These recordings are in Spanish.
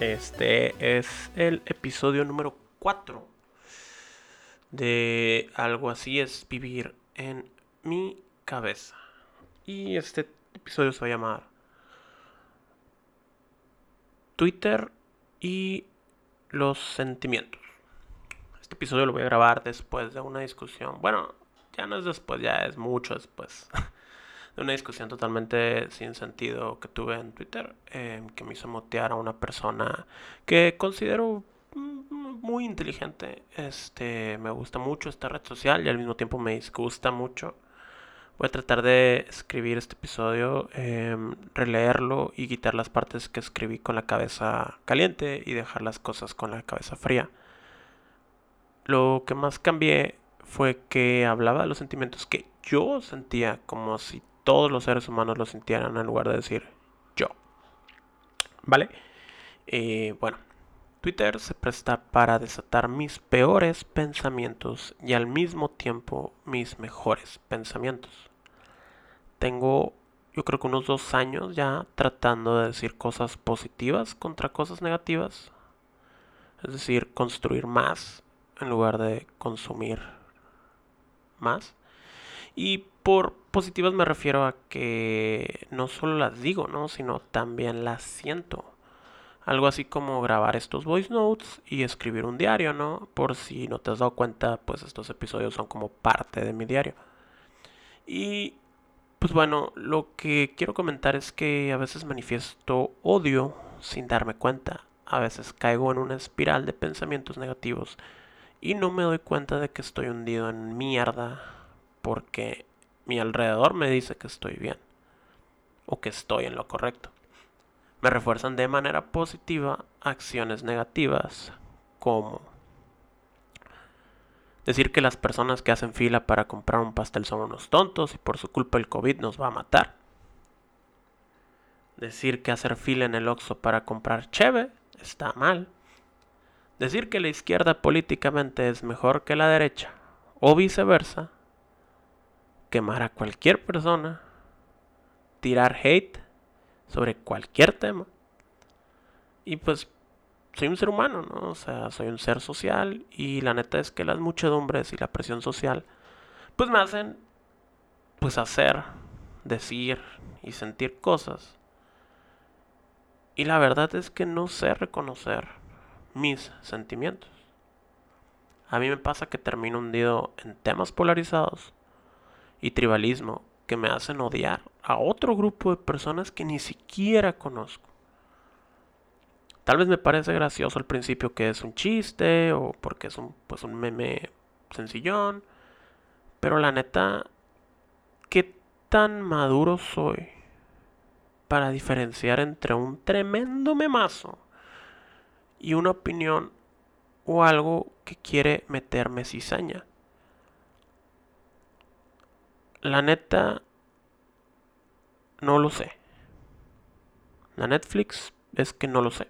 Este es el episodio número 4 de Algo así es vivir en mi cabeza. Y este episodio se va a llamar Twitter y los sentimientos. Este episodio lo voy a grabar después de una discusión. Bueno, ya no es después, ya es mucho después. de una discusión totalmente sin sentido que tuve en Twitter, em, que me hizo motear a una persona que considero muy inteligente. Este, me gusta mucho esta red social y al mismo tiempo me disgusta mucho. Voy a tratar de escribir este episodio, em, releerlo y quitar las partes que escribí con la cabeza caliente y dejar las cosas con la cabeza fría. Lo que más cambié fue que hablaba de los sentimientos que yo sentía como si todos los seres humanos lo sintieran en lugar de decir yo. ¿Vale? Eh, bueno, Twitter se presta para desatar mis peores pensamientos y al mismo tiempo mis mejores pensamientos. Tengo, yo creo que unos dos años ya tratando de decir cosas positivas contra cosas negativas. Es decir, construir más en lugar de consumir más. Y por positivas me refiero a que no solo las digo, ¿no? Sino también las siento. Algo así como grabar estos voice notes y escribir un diario, ¿no? Por si no te has dado cuenta, pues estos episodios son como parte de mi diario. Y pues bueno, lo que quiero comentar es que a veces manifiesto odio sin darme cuenta. A veces caigo en una espiral de pensamientos negativos y no me doy cuenta de que estoy hundido en mierda porque mi alrededor me dice que estoy bien o que estoy en lo correcto. Me refuerzan de manera positiva acciones negativas como decir que las personas que hacen fila para comprar un pastel son unos tontos y por su culpa el COVID nos va a matar. Decir que hacer fila en el Oxxo para comprar cheve está mal. Decir que la izquierda políticamente es mejor que la derecha o viceversa quemar a cualquier persona, tirar hate sobre cualquier tema. Y pues soy un ser humano, ¿no? O sea, soy un ser social y la neta es que las muchedumbres y la presión social pues me hacen pues hacer, decir y sentir cosas. Y la verdad es que no sé reconocer mis sentimientos. A mí me pasa que termino hundido en temas polarizados y tribalismo que me hacen odiar a otro grupo de personas que ni siquiera conozco. Tal vez me parece gracioso al principio que es un chiste o porque es un, pues un meme sencillón, pero la neta, ¿qué tan maduro soy para diferenciar entre un tremendo memazo y una opinión o algo que quiere meterme cizaña? La neta, no lo sé. La Netflix es que no lo sé.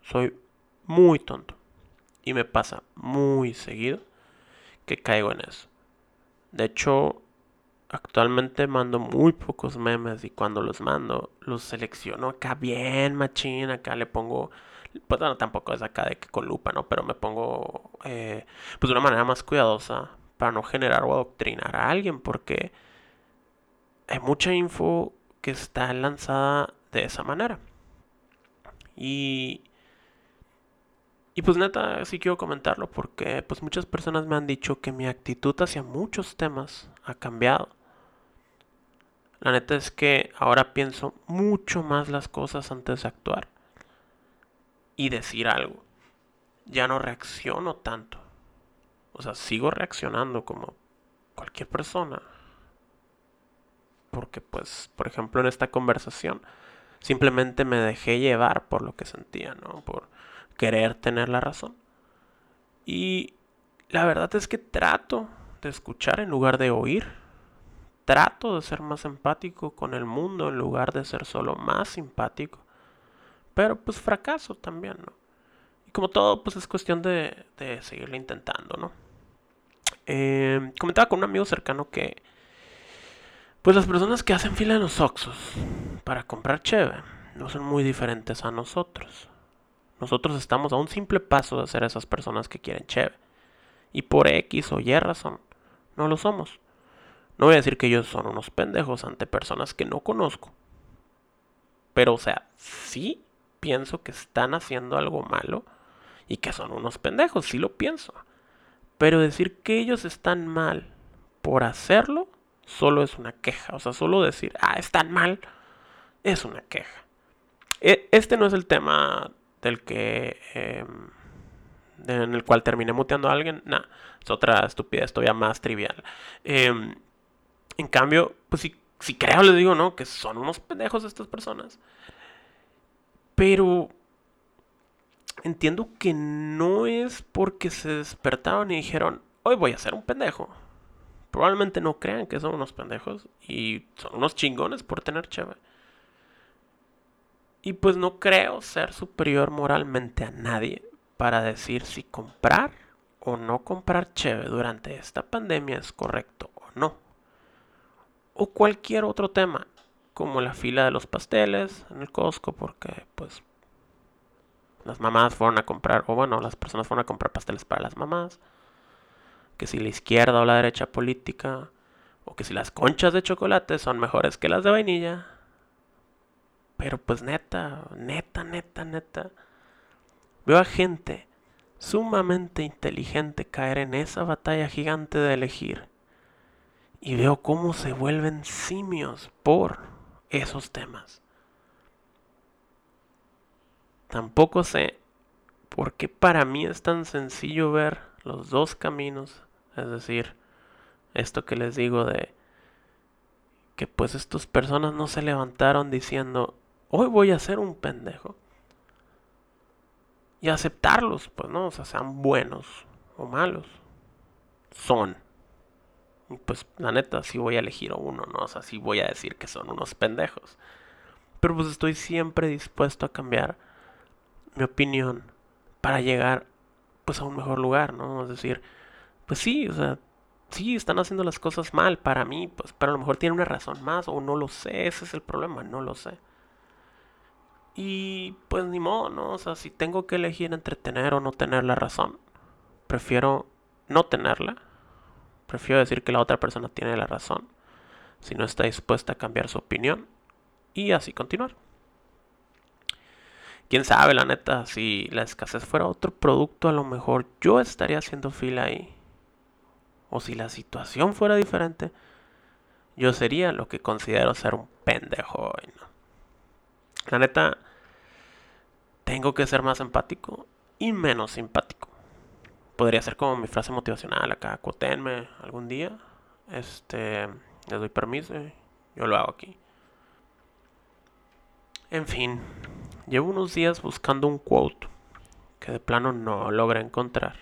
Soy muy tonto. Y me pasa muy seguido que caigo en eso. De hecho, actualmente mando muy pocos memes y cuando los mando, los selecciono acá bien machín. Acá le pongo. Pues bueno, tampoco es acá de que con lupa, ¿no? Pero me pongo. Eh, pues de una manera más cuidadosa para no generar o adoctrinar a alguien, porque hay mucha info que está lanzada de esa manera. Y, y pues neta, sí quiero comentarlo porque pues muchas personas me han dicho que mi actitud hacia muchos temas ha cambiado. La neta es que ahora pienso mucho más las cosas antes de actuar y decir algo. Ya no reacciono tanto. O sea, sigo reaccionando como cualquier persona. Porque pues, por ejemplo, en esta conversación, simplemente me dejé llevar por lo que sentía, ¿no? Por querer tener la razón. Y la verdad es que trato de escuchar en lugar de oír. Trato de ser más empático con el mundo en lugar de ser solo más simpático. Pero pues fracaso también, ¿no? Y como todo, pues es cuestión de, de intentando, ¿no? Eh, comentaba con un amigo cercano que, pues las personas que hacen fila en los Oxos para comprar cheve no son muy diferentes a nosotros. Nosotros estamos a un simple paso de ser esas personas que quieren cheve. Y por X o Y razón, no lo somos. No voy a decir que ellos son unos pendejos ante personas que no conozco. Pero, o sea, sí pienso que están haciendo algo malo y que son unos pendejos, sí lo pienso. Pero decir que ellos están mal por hacerlo, solo es una queja. O sea, solo decir, ah, están mal, es una queja. E, este no es el tema del que... Em, en el cual terminé muteando a alguien. Nah, es otra estupidez todavía más trivial. Eh, en cambio, pues si, si creo, les digo, ¿no? Que son unos pendejos estas personas. Pero entiendo que no es porque se despertaron y dijeron, hoy voy a ser un pendejo. Probablemente no crean que son unos pendejos y son unos chingones por tener cheve. Y pues no creo ser superior moralmente a nadie para decir si comprar o no comprar cheve durante esta pandemia es correcto o no o cualquier otro tema, como la fila de los pasteles en el Costco, porque pues las mamás fueron a comprar, o bueno, las personas fueron a comprar pasteles para las mamás, que si la izquierda o la derecha política, o que si las conchas de chocolate son mejores que las de vainilla. Pero pues neta, neta, neta, neta. Veo a gente sumamente inteligente caer en esa batalla gigante de elegir y veo cómo se vuelven simios por esos temas. Tampoco sé por qué para mí es tan sencillo ver los dos caminos, es decir, esto que les digo de que pues estas personas no se levantaron diciendo, hoy voy a ser un pendejo. Y aceptarlos, pues no, o sea, sean buenos o malos. Son pues la neta sí voy a elegir uno, ¿no? O sea, sí voy a decir que son unos pendejos. Pero pues estoy siempre dispuesto a cambiar mi opinión para llegar pues a un mejor lugar, ¿no? Es decir, pues sí, o sea, sí están haciendo las cosas mal para mí, pues, pero a lo mejor tiene una razón más o no lo sé, ese es el problema, no lo sé. Y pues ni modo, ¿no? O sea, si tengo que elegir entre tener o no tener la razón, prefiero no tenerla Prefiero decir que la otra persona tiene la razón si no está dispuesta a cambiar su opinión y así continuar. Quién sabe, la neta, si la escasez fuera otro producto, a lo mejor yo estaría haciendo fila ahí. O si la situación fuera diferente, yo sería lo que considero ser un pendejo hoy, La neta, tengo que ser más empático y menos simpático podría ser como mi frase motivacional acá, cuotenme algún día. Este, les doy permiso, yo lo hago aquí. En fin, llevo unos días buscando un quote que de plano no logré encontrar.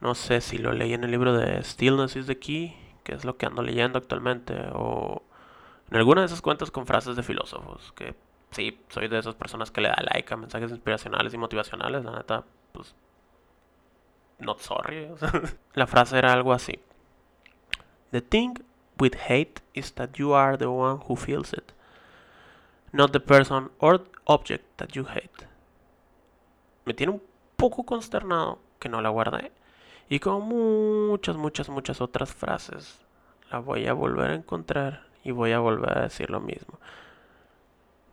No sé si lo leí en el libro de Stillness is the Key, que es lo que ando leyendo actualmente, o en alguna de esas cuentas con frases de filósofos, que sí, soy de esas personas que le da like a mensajes inspiracionales y motivacionales, la neta, pues not sorry. La frase era algo así. The thing with hate is that you are the one who feels it, not the person or object that you hate. Me tiene un poco consternado que no la guardé. Y como muchas, muchas, muchas otras frases, la voy a volver a encontrar y voy a volver a decir lo mismo.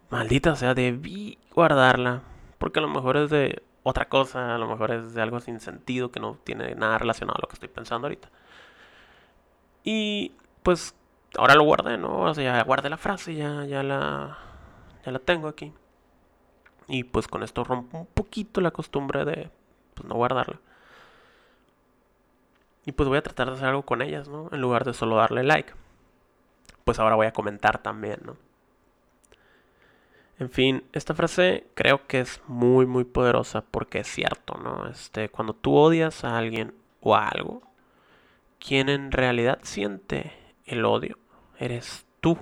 Maldita sea, debí guardarla. Porque a lo mejor es de otra cosa, a lo mejor es de algo sin sentido que no tiene nada relacionado a lo que estoy pensando ahorita. Y pues ahora lo guardé, ¿no? O sea, ya guardé la frase, ya, ya la ya la tengo aquí. Y pues con esto rompo un poquito la costumbre de pues, no guardarla. Y pues voy a tratar de hacer algo con ellas, ¿no? En lugar de solo darle like. Pues ahora voy a comentar también, ¿no? En fin, esta frase creo que es muy muy poderosa porque es cierto, ¿no? Este, cuando tú odias a alguien o a algo, quien en realidad siente el odio eres tú,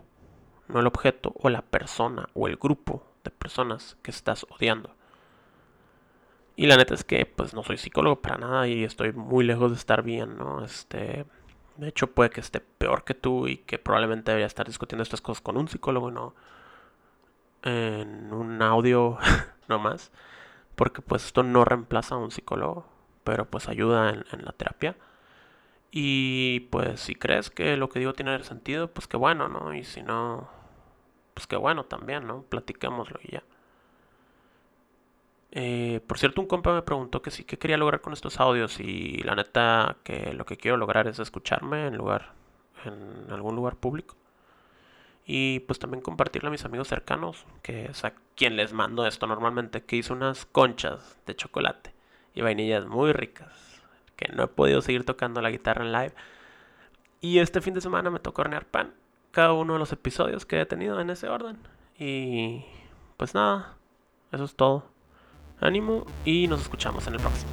no el objeto o la persona o el grupo de personas que estás odiando. Y la neta es que pues no soy psicólogo para nada y estoy muy lejos de estar bien, ¿no? Este, de hecho puede que esté peor que tú y que probablemente debería estar discutiendo estas cosas con un psicólogo, ¿no? en un audio nomás. porque pues esto no reemplaza a un psicólogo, pero pues ayuda en, en la terapia. Y pues si crees que lo que digo tiene sentido, pues qué bueno, ¿no? Y si no, pues qué bueno también, ¿no? Platiquémoslo y ya. Eh, por cierto, un compa me preguntó que sí, qué quería lograr con estos audios y la neta que lo que quiero lograr es escucharme en lugar, en algún lugar público. Y pues también compartirlo a mis amigos cercanos, que es a quien les mando esto normalmente, que hice unas conchas de chocolate y vainillas muy ricas, que no he podido seguir tocando la guitarra en live. Y este fin de semana me tocó hornear pan, cada uno de los episodios que he tenido en ese orden. Y pues nada, eso es todo. Ánimo y nos escuchamos en el próximo.